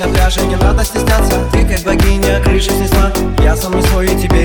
на пляже, не надо стесняться Ты как богиня крыши снесла. Я сам не свой и тебе